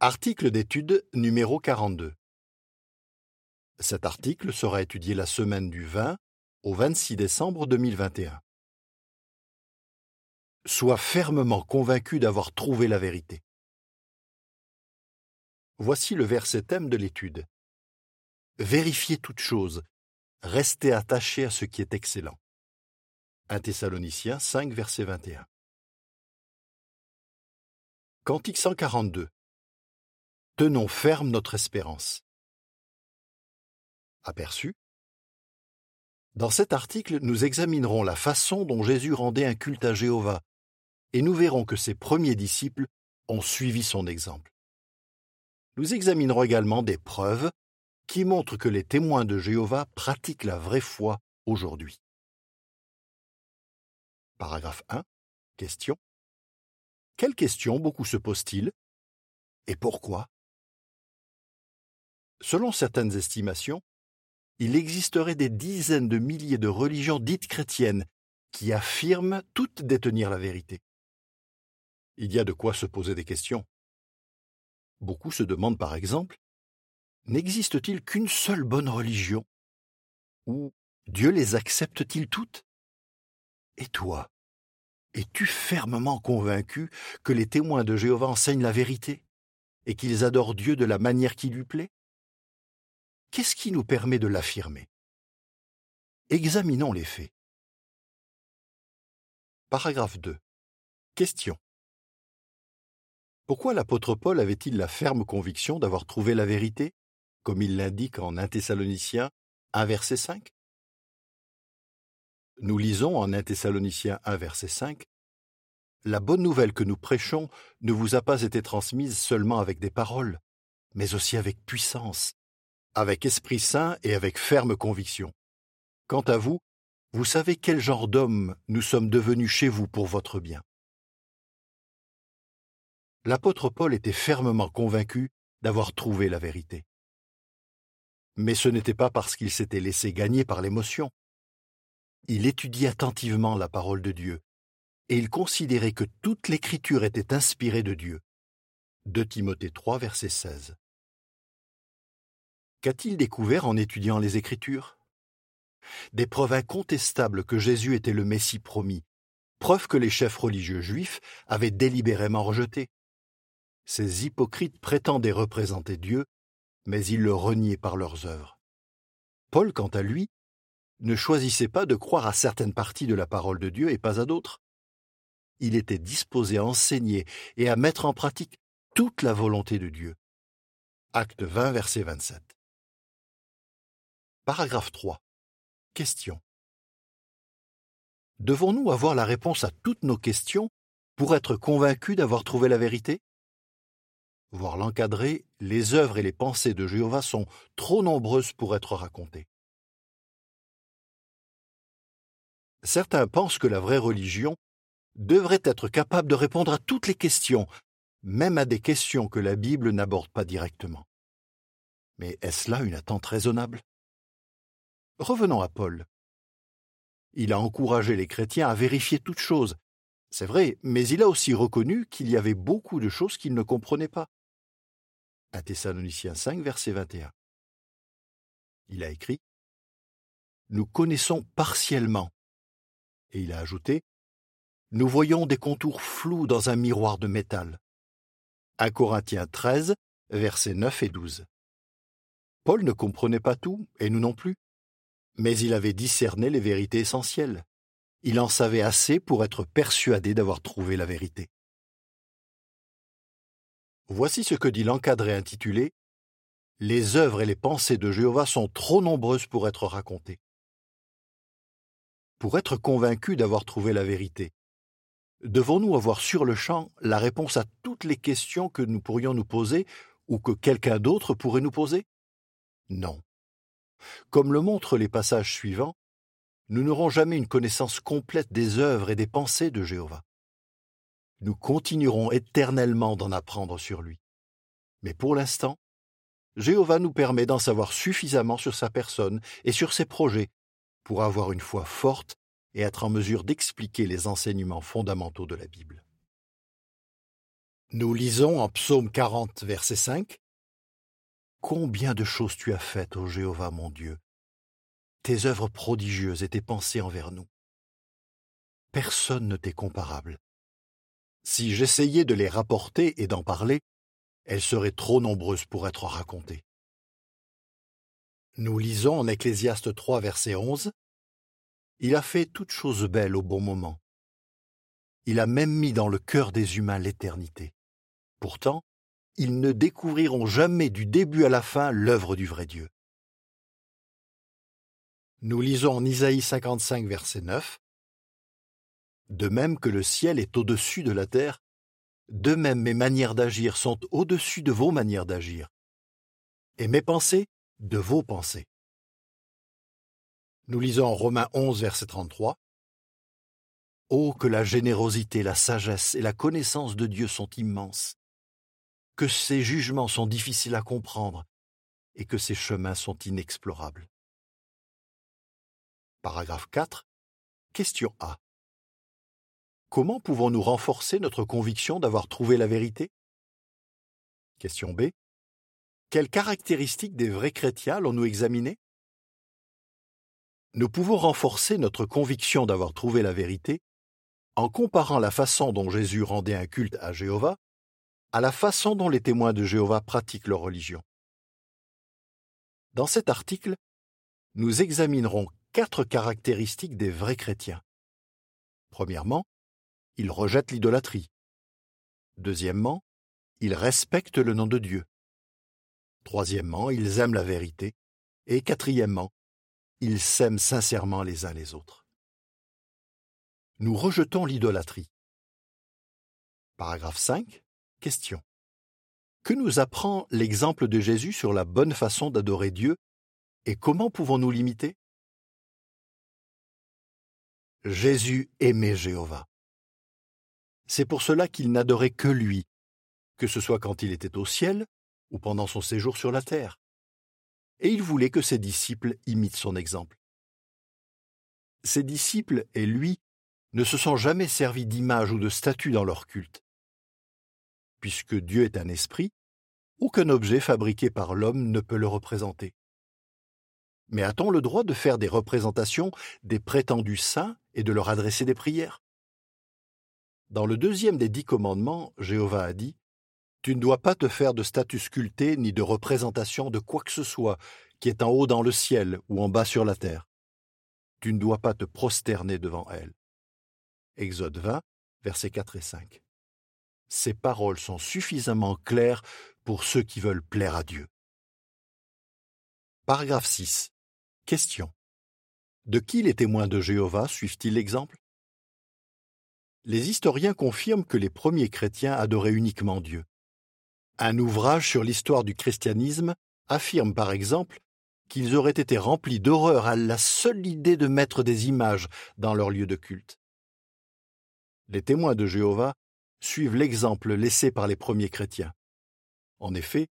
Article d'étude numéro 42. Cet article sera étudié la semaine du 20 au 26 décembre 2021. Sois fermement convaincu d'avoir trouvé la vérité. Voici le verset thème de l'étude. Vérifiez toutes choses, restez attachés à ce qui est excellent. 1 Thessaloniciens 5, verset 21. Cantique 142. Tenons ferme notre espérance. Aperçu? Dans cet article, nous examinerons la façon dont Jésus rendait un culte à Jéhovah, et nous verrons que ses premiers disciples ont suivi son exemple. Nous examinerons également des preuves qui montrent que les témoins de Jéhovah pratiquent la vraie foi aujourd'hui. Paragraphe 1. Question. Quelles questions beaucoup se posent-ils Et pourquoi? Selon certaines estimations, il existerait des dizaines de milliers de religions dites chrétiennes qui affirment toutes détenir la vérité. Il y a de quoi se poser des questions. Beaucoup se demandent par exemple, n'existe-t-il qu'une seule bonne religion? Ou Dieu les accepte-t-il toutes? Et toi, es-tu fermement convaincu que les témoins de Jéhovah enseignent la vérité et qu'ils adorent Dieu de la manière qui lui plaît? Qu'est-ce qui nous permet de l'affirmer? Examinons les faits. Paragraphe 2. Question. Pourquoi l'apôtre Paul avait-il la ferme conviction d'avoir trouvé la vérité, comme il l'indique en 1 Thessaloniciens 1 verset 5 Nous lisons en 1 Thessaloniciens 1 verset 5 La bonne nouvelle que nous prêchons ne vous a pas été transmise seulement avec des paroles, mais aussi avec puissance, avec esprit saint et avec ferme conviction. Quant à vous, vous savez quel genre d'homme nous sommes devenus chez vous pour votre bien. L'apôtre Paul était fermement convaincu d'avoir trouvé la vérité. Mais ce n'était pas parce qu'il s'était laissé gagner par l'émotion. Il étudiait attentivement la parole de Dieu, et il considérait que toute l'écriture était inspirée de Dieu. 2 Timothée 3, verset 16. Qu'a-t-il découvert en étudiant les Écritures? Des preuves incontestables que Jésus était le Messie promis, preuves que les chefs religieux juifs avaient délibérément rejetées. Ces hypocrites prétendaient représenter Dieu, mais ils le reniaient par leurs œuvres. Paul, quant à lui, ne choisissait pas de croire à certaines parties de la parole de Dieu et pas à d'autres. Il était disposé à enseigner et à mettre en pratique toute la volonté de Dieu. Acte 20, verset 27. Paragraphe 3. Question. Devons-nous avoir la réponse à toutes nos questions pour être convaincus d'avoir trouvé la vérité? Voir l'encadrer, les œuvres et les pensées de Jéhovah sont trop nombreuses pour être racontées. Certains pensent que la vraie religion devrait être capable de répondre à toutes les questions, même à des questions que la Bible n'aborde pas directement. Mais est-ce là une attente raisonnable? Revenons à Paul. Il a encouragé les chrétiens à vérifier toutes choses. C'est vrai, mais il a aussi reconnu qu'il y avait beaucoup de choses qu'ils ne comprenaient pas. 1 Thessaloniciens 5, verset 21. Il a écrit Nous connaissons partiellement. Et il a ajouté Nous voyons des contours flous dans un miroir de métal. 1 Corinthiens 13, versets 9 et 12. Paul ne comprenait pas tout, et nous non plus mais il avait discerné les vérités essentielles. Il en savait assez pour être persuadé d'avoir trouvé la vérité. Voici ce que dit l'encadré intitulé Les œuvres et les pensées de Jéhovah sont trop nombreuses pour être racontées. Pour être convaincu d'avoir trouvé la vérité, devons-nous avoir sur le champ la réponse à toutes les questions que nous pourrions nous poser ou que quelqu'un d'autre pourrait nous poser? Non. Comme le montrent les passages suivants, nous n'aurons jamais une connaissance complète des œuvres et des pensées de Jéhovah. Nous continuerons éternellement d'en apprendre sur lui. Mais pour l'instant, Jéhovah nous permet d'en savoir suffisamment sur sa personne et sur ses projets pour avoir une foi forte et être en mesure d'expliquer les enseignements fondamentaux de la Bible. Nous lisons en Psaume 40, verset 5 Combien de choses tu as faites, ô Jéhovah mon Dieu Tes œuvres prodigieuses et tes pensées envers nous. Personne ne t'est comparable. Si j'essayais de les rapporter et d'en parler, elles seraient trop nombreuses pour être racontées. Nous lisons en Ecclésiaste 3, verset 11 Il a fait toutes choses belles au bon moment. Il a même mis dans le cœur des humains l'éternité. Pourtant, ils ne découvriront jamais du début à la fin l'œuvre du vrai Dieu. Nous lisons en Isaïe 55, verset 9 De même que le ciel est au-dessus de la terre, de même mes manières d'agir sont au-dessus de vos manières d'agir, et mes pensées de vos pensées. Nous lisons en Romains 11, verset 33 Oh, que la générosité, la sagesse et la connaissance de Dieu sont immenses que ses jugements sont difficiles à comprendre et que ses chemins sont inexplorables. Paragraphe 4. Question A. Comment pouvons-nous renforcer notre conviction d'avoir trouvé la vérité? Question B. Quelles caractéristiques des vrais chrétiens allons-nous examiner? Nous pouvons renforcer notre conviction d'avoir trouvé la vérité en comparant la façon dont Jésus rendait un culte à Jéhovah à la façon dont les témoins de Jéhovah pratiquent leur religion. Dans cet article, nous examinerons quatre caractéristiques des vrais chrétiens. Premièrement, ils rejettent l'idolâtrie. Deuxièmement, ils respectent le nom de Dieu. Troisièmement, ils aiment la vérité. Et quatrièmement, ils s'aiment sincèrement les uns les autres. Nous rejetons l'idolâtrie. Paragraphe 5. Question. Que nous apprend l'exemple de Jésus sur la bonne façon d'adorer Dieu et comment pouvons-nous l'imiter? Jésus aimait Jéhovah. C'est pour cela qu'il n'adorait que lui, que ce soit quand il était au ciel ou pendant son séjour sur la terre. Et il voulait que ses disciples imitent son exemple. Ses disciples et lui ne se sont jamais servis d'images ou de statues dans leur culte puisque Dieu est un esprit, aucun objet fabriqué par l'homme ne peut le représenter. Mais a-t-on le droit de faire des représentations des prétendus saints et de leur adresser des prières? Dans le deuxième des dix commandements, Jéhovah a dit Tu ne dois pas te faire de statue sculptée ni de représentation de quoi que ce soit qui est en haut dans le ciel ou en bas sur la terre. Tu ne dois pas te prosterner devant elle. Exode 20, versets 4 et 5 ces paroles sont suffisamment claires pour ceux qui veulent plaire à Dieu. Paragraphe 6. Question. De qui les témoins de Jéhovah suivent-ils l'exemple? Les historiens confirment que les premiers chrétiens adoraient uniquement Dieu. Un ouvrage sur l'histoire du christianisme affirme par exemple qu'ils auraient été remplis d'horreur à la seule idée de mettre des images dans leur lieu de culte. Les témoins de Jéhovah suivent l'exemple laissé par les premiers chrétiens. En effet,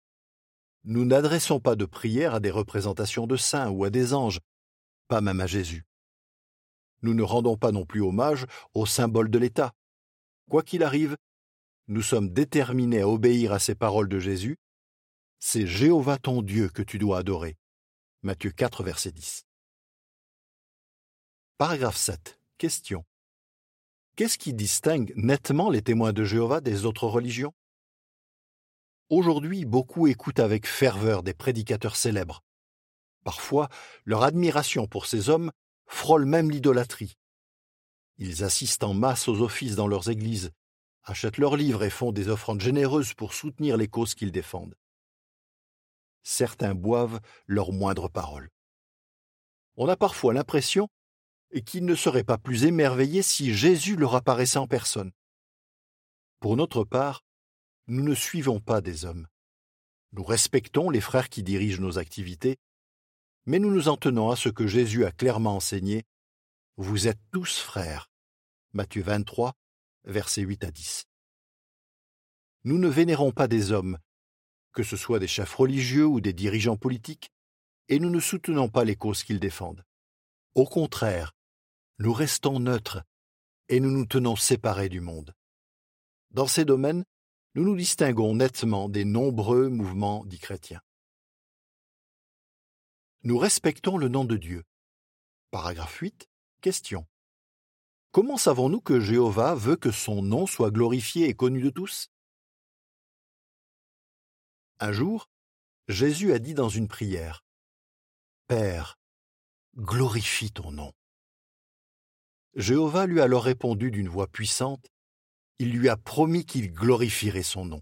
nous n'adressons pas de prière à des représentations de saints ou à des anges, pas même à Jésus. Nous ne rendons pas non plus hommage au symbole de l'État. Quoi qu'il arrive, nous sommes déterminés à obéir à ces paroles de Jésus. C'est Jéhovah ton Dieu que tu dois adorer. Matthieu 4, verset 10. Paragraphe 7. Question. Qu'est-ce qui distingue nettement les témoins de Jéhovah des autres religions? Aujourd'hui, beaucoup écoutent avec ferveur des prédicateurs célèbres. Parfois, leur admiration pour ces hommes frôle même l'idolâtrie. Ils assistent en masse aux offices dans leurs églises, achètent leurs livres et font des offrandes généreuses pour soutenir les causes qu'ils défendent. Certains boivent leurs moindres paroles. On a parfois l'impression et qu'ils ne seraient pas plus émerveillés si Jésus leur apparaissait en personne. Pour notre part, nous ne suivons pas des hommes. Nous respectons les frères qui dirigent nos activités, mais nous nous en tenons à ce que Jésus a clairement enseigné. Vous êtes tous frères. Matthieu 23, versets 8 à 10. Nous ne vénérons pas des hommes, que ce soit des chefs religieux ou des dirigeants politiques, et nous ne soutenons pas les causes qu'ils défendent. Au contraire, nous restons neutres et nous nous tenons séparés du monde. Dans ces domaines, nous nous distinguons nettement des nombreux mouvements dits chrétiens. Nous respectons le nom de Dieu. Paragraphe 8. Question. Comment savons-nous que Jéhovah veut que son nom soit glorifié et connu de tous? Un jour, Jésus a dit dans une prière Père, glorifie ton nom. Jéhovah lui a alors répondu d'une voix puissante Il lui a promis qu'il glorifierait son nom.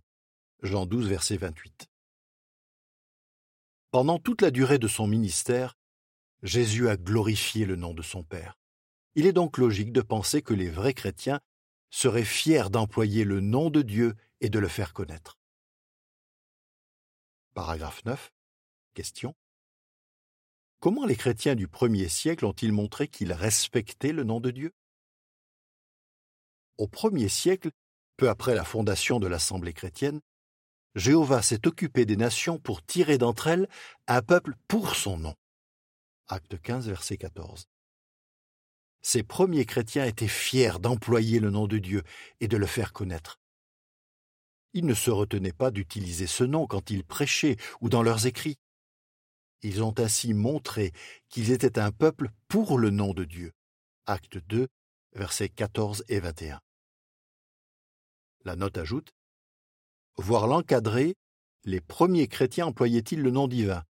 Jean 12, verset 28. Pendant toute la durée de son ministère, Jésus a glorifié le nom de son Père. Il est donc logique de penser que les vrais chrétiens seraient fiers d'employer le nom de Dieu et de le faire connaître. Paragraphe 9. Question. Comment les chrétiens du premier siècle ont-ils montré qu'ils respectaient le nom de Dieu? Au premier siècle, peu après la fondation de l'Assemblée chrétienne, Jéhovah s'est occupé des nations pour tirer d'entre elles un peuple pour son nom. Acte 15, verset 14. Ces premiers chrétiens étaient fiers d'employer le nom de Dieu et de le faire connaître. Ils ne se retenaient pas d'utiliser ce nom quand ils prêchaient ou dans leurs écrits. Ils ont ainsi montré qu'ils étaient un peuple pour le nom de Dieu. Acte 2, versets 14 et 21. La note ajoute Voir l'encadrer, les premiers chrétiens employaient-ils le nom divin?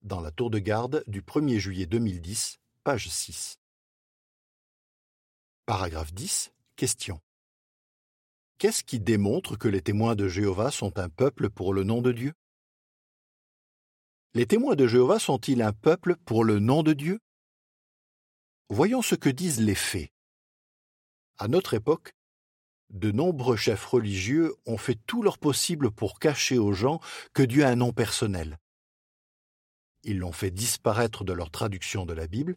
Dans la tour de garde du 1er juillet 2010, page 6. Paragraphe 10. Question. Qu'est-ce qui démontre que les témoins de Jéhovah sont un peuple pour le nom de Dieu? Les témoins de Jéhovah sont-ils un peuple pour le nom de Dieu? Voyons ce que disent les faits. À notre époque, de nombreux chefs religieux ont fait tout leur possible pour cacher aux gens que Dieu a un nom personnel. Ils l'ont fait disparaître de leur traduction de la Bible,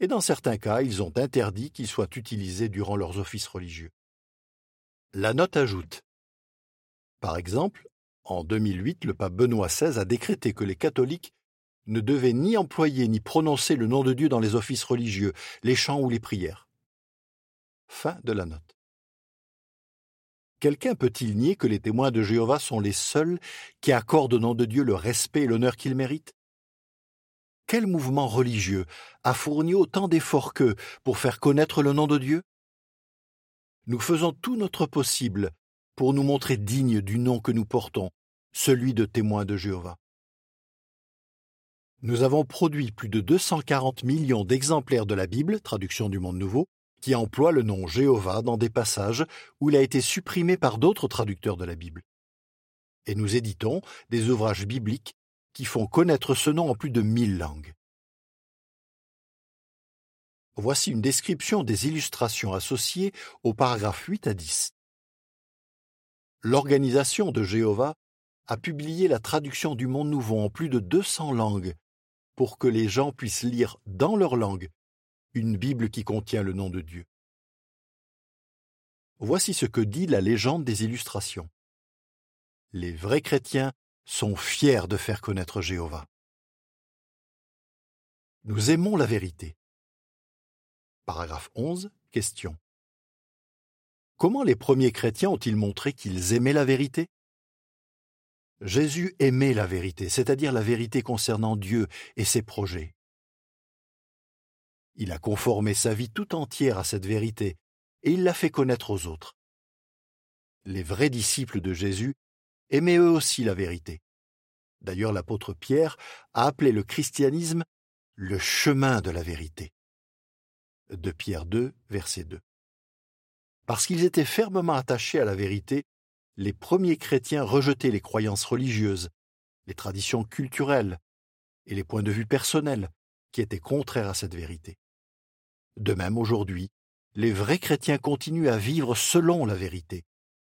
et dans certains cas, ils ont interdit qu'il soit utilisé durant leurs offices religieux. La note ajoute Par exemple, en 2008, le pape Benoît XVI a décrété que les catholiques ne devaient ni employer ni prononcer le nom de Dieu dans les offices religieux, les chants ou les prières. Fin de la note. Quelqu'un peut-il nier que les témoins de Jéhovah sont les seuls qui accordent au nom de Dieu le respect et l'honneur qu'il mérite Quel mouvement religieux a fourni autant d'efforts qu'eux pour faire connaître le nom de Dieu? Nous faisons tout notre possible pour nous montrer dignes du nom que nous portons, celui de témoins de Jéhovah. Nous avons produit plus de 240 millions d'exemplaires de la Bible, traduction du Monde Nouveau, qui emploie le nom Jéhovah dans des passages où il a été supprimé par d'autres traducteurs de la Bible. Et nous éditons des ouvrages bibliques qui font connaître ce nom en plus de mille langues. Voici une description des illustrations associées aux paragraphes 8 à 10. L'organisation de Jéhovah a publié la traduction du Monde Nouveau en plus de 200 langues pour que les gens puissent lire dans leur langue une Bible qui contient le nom de Dieu. Voici ce que dit la légende des illustrations. Les vrais chrétiens sont fiers de faire connaître Jéhovah. Nous aimons la vérité. Paragraphe 11. Question. Comment les premiers chrétiens ont-ils montré qu'ils aimaient la vérité? Jésus aimait la vérité, c'est-à-dire la vérité concernant Dieu et ses projets. Il a conformé sa vie tout entière à cette vérité, et il l'a fait connaître aux autres. Les vrais disciples de Jésus aimaient eux aussi la vérité. D'ailleurs, l'apôtre Pierre a appelé le christianisme le chemin de la vérité. De Pierre 2, verset 2. Parce qu'ils étaient fermement attachés à la vérité, les premiers chrétiens rejetaient les croyances religieuses, les traditions culturelles et les points de vue personnels qui étaient contraires à cette vérité. De même aujourd'hui, les vrais chrétiens continuent à vivre selon la vérité,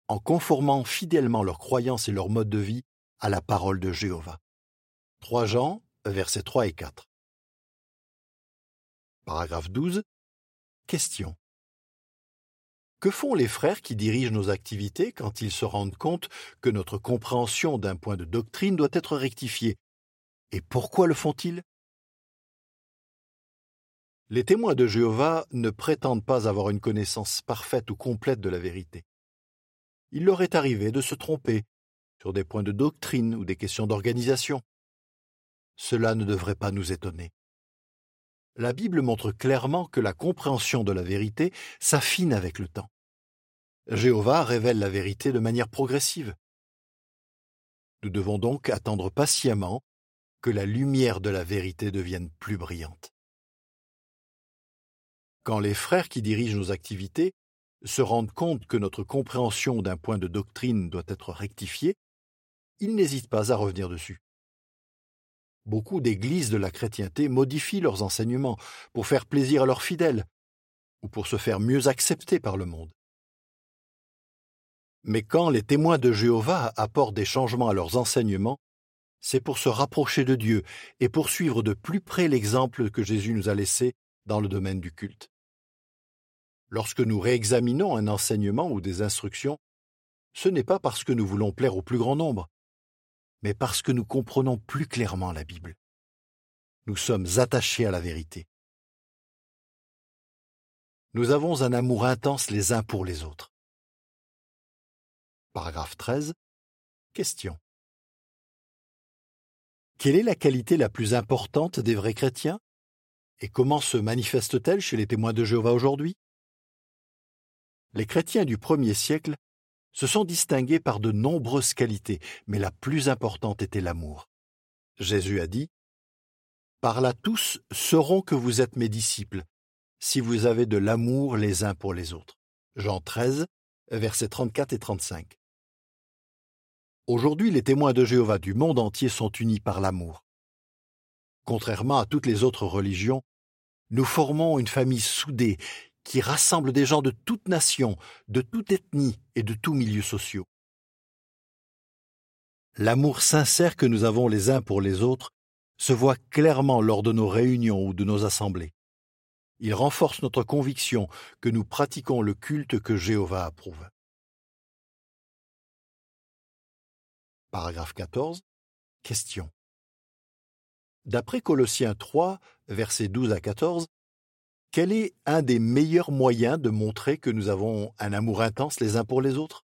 en conformant fidèlement leurs croyances et leur mode de vie à la parole de Jéhovah. 3 Jean, versets 3 et 4. Paragraphe 12. Question. Que font les frères qui dirigent nos activités quand ils se rendent compte que notre compréhension d'un point de doctrine doit être rectifiée? Et pourquoi le font-ils? Les témoins de Jéhovah ne prétendent pas avoir une connaissance parfaite ou complète de la vérité. il leur est arrivé de se tromper sur des points de doctrine ou des questions d'organisation. Cela ne devrait pas nous étonner. La Bible montre clairement que la compréhension de la vérité s'affine avec le temps. Jéhovah révèle la vérité de manière progressive. Nous devons donc attendre patiemment que la lumière de la vérité devienne plus brillante. Quand les frères qui dirigent nos activités se rendent compte que notre compréhension d'un point de doctrine doit être rectifiée, ils n'hésitent pas à revenir dessus. Beaucoup d'églises de la chrétienté modifient leurs enseignements pour faire plaisir à leurs fidèles ou pour se faire mieux accepter par le monde. Mais quand les témoins de Jéhovah apportent des changements à leurs enseignements, c'est pour se rapprocher de Dieu et pour suivre de plus près l'exemple que Jésus nous a laissé dans le domaine du culte. Lorsque nous réexaminons un enseignement ou des instructions, ce n'est pas parce que nous voulons plaire au plus grand nombre, mais parce que nous comprenons plus clairement la Bible. Nous sommes attachés à la vérité. Nous avons un amour intense les uns pour les autres. Paragraphe 13. Question. Quelle est la qualité la plus importante des vrais chrétiens? Et comment se manifeste-t-elle chez les témoins de Jéhovah aujourd'hui? Les chrétiens du premier siècle se sont distingués par de nombreuses qualités, mais la plus importante était l'amour. Jésus a dit Par là tous sauront que vous êtes mes disciples, si vous avez de l'amour les uns pour les autres. Jean 13, versets 34 et 35. Aujourd'hui, les témoins de Jéhovah du monde entier sont unis par l'amour. Contrairement à toutes les autres religions, nous formons une famille soudée qui rassemble des gens de toute nation, de toute ethnie et de tous milieux sociaux. L'amour sincère que nous avons les uns pour les autres se voit clairement lors de nos réunions ou de nos assemblées. Il renforce notre conviction que nous pratiquons le culte que Jéhovah approuve. Paragraphe 14. Question. D'après Colossiens 3, versets 12 à 14, quel est un des meilleurs moyens de montrer que nous avons un amour intense les uns pour les autres?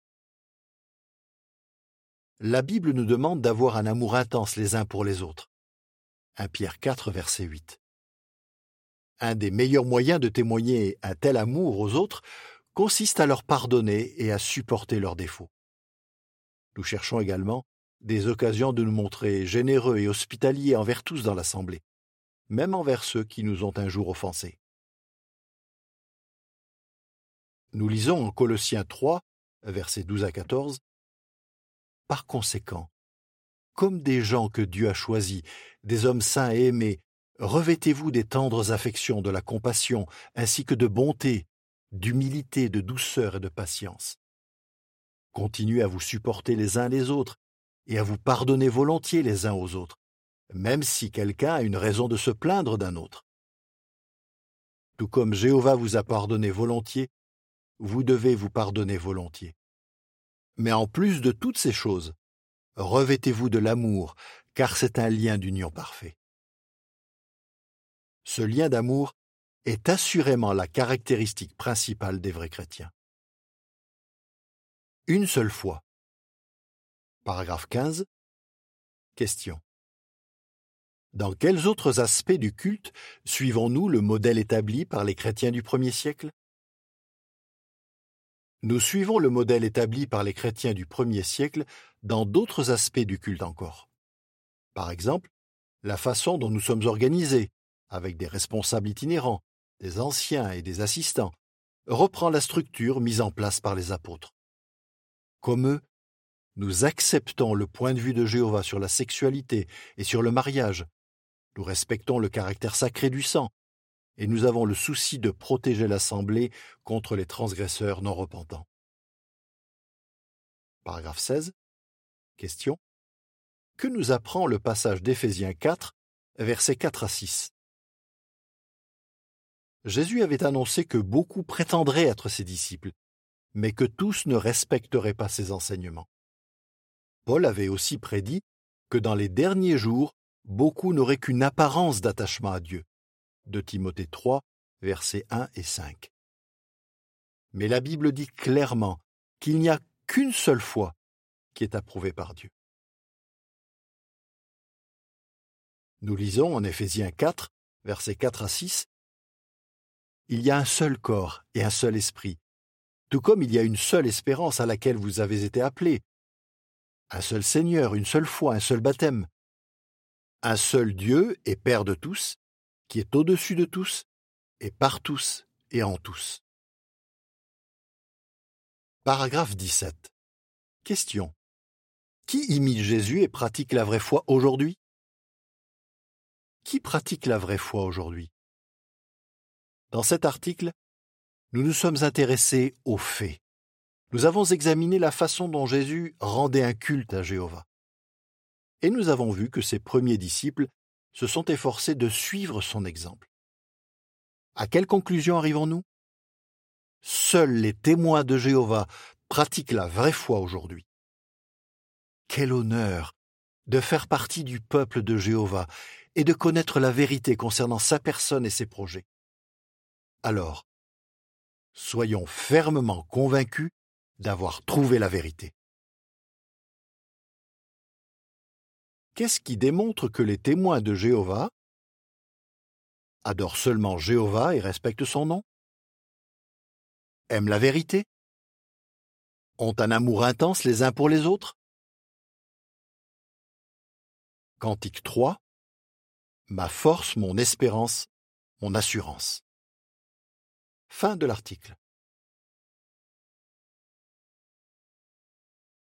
La Bible nous demande d'avoir un amour intense les uns pour les autres. 1 Pierre 4, verset 8. Un des meilleurs moyens de témoigner un tel amour aux autres consiste à leur pardonner et à supporter leurs défauts. Nous cherchons également des occasions de nous montrer généreux et hospitaliers envers tous dans l'Assemblée, même envers ceux qui nous ont un jour offensés. Nous lisons en Colossiens 3, versets 12 à 14. Par conséquent, comme des gens que Dieu a choisis, des hommes saints et aimés, revêtez-vous des tendres affections, de la compassion, ainsi que de bonté, d'humilité, de douceur et de patience. Continuez à vous supporter les uns les autres et à vous pardonner volontiers les uns aux autres, même si quelqu'un a une raison de se plaindre d'un autre. Tout comme Jéhovah vous a pardonné volontiers, vous devez vous pardonner volontiers. Mais en plus de toutes ces choses, revêtez-vous de l'amour, car c'est un lien d'union parfait. Ce lien d'amour est assurément la caractéristique principale des vrais chrétiens. Une seule fois. Paragraphe 15. Question. Dans quels autres aspects du culte suivons-nous le modèle établi par les chrétiens du premier siècle? Nous suivons le modèle établi par les chrétiens du premier siècle dans d'autres aspects du culte encore. Par exemple, la façon dont nous sommes organisés, avec des responsables itinérants, des anciens et des assistants, reprend la structure mise en place par les apôtres. Comme eux, nous acceptons le point de vue de Jéhovah sur la sexualité et sur le mariage. Nous respectons le caractère sacré du sang et nous avons le souci de protéger l'Assemblée contre les transgresseurs non repentants. Paragraphe 16. Question. Que nous apprend le passage d'Éphésiens 4, versets 4 à 6 Jésus avait annoncé que beaucoup prétendraient être ses disciples, mais que tous ne respecteraient pas ses enseignements. Paul avait aussi prédit que dans les derniers jours, beaucoup n'auraient qu'une apparence d'attachement à Dieu, de Timothée 3, versets 1 et 5. Mais la Bible dit clairement qu'il n'y a qu'une seule foi qui est approuvée par Dieu. Nous lisons en Éphésiens 4, versets 4 à 6, Il y a un seul corps et un seul esprit, tout comme il y a une seule espérance à laquelle vous avez été appelés, un seul Seigneur, une seule foi, un seul baptême, un seul Dieu et Père de tous, qui est au-dessus de tous, et par tous et en tous. Paragraphe 17. Question. Qui imite Jésus et pratique la vraie foi aujourd'hui? Qui pratique la vraie foi aujourd'hui? Dans cet article, nous nous sommes intéressés aux faits. Nous avons examiné la façon dont Jésus rendait un culte à Jéhovah. Et nous avons vu que ses premiers disciples se sont efforcés de suivre son exemple. À quelle conclusion arrivons-nous? Seuls les témoins de Jéhovah pratiquent la vraie foi aujourd'hui. Quel honneur de faire partie du peuple de Jéhovah et de connaître la vérité concernant sa personne et ses projets. Alors, soyons fermement convaincus d'avoir trouvé la vérité. Qu'est-ce qui démontre que les témoins de Jéhovah adorent seulement Jéhovah et respectent son nom? Aiment la vérité? Ont un amour intense les uns pour les autres? Cantique 3 Ma force, mon espérance, mon assurance. Fin de l'article.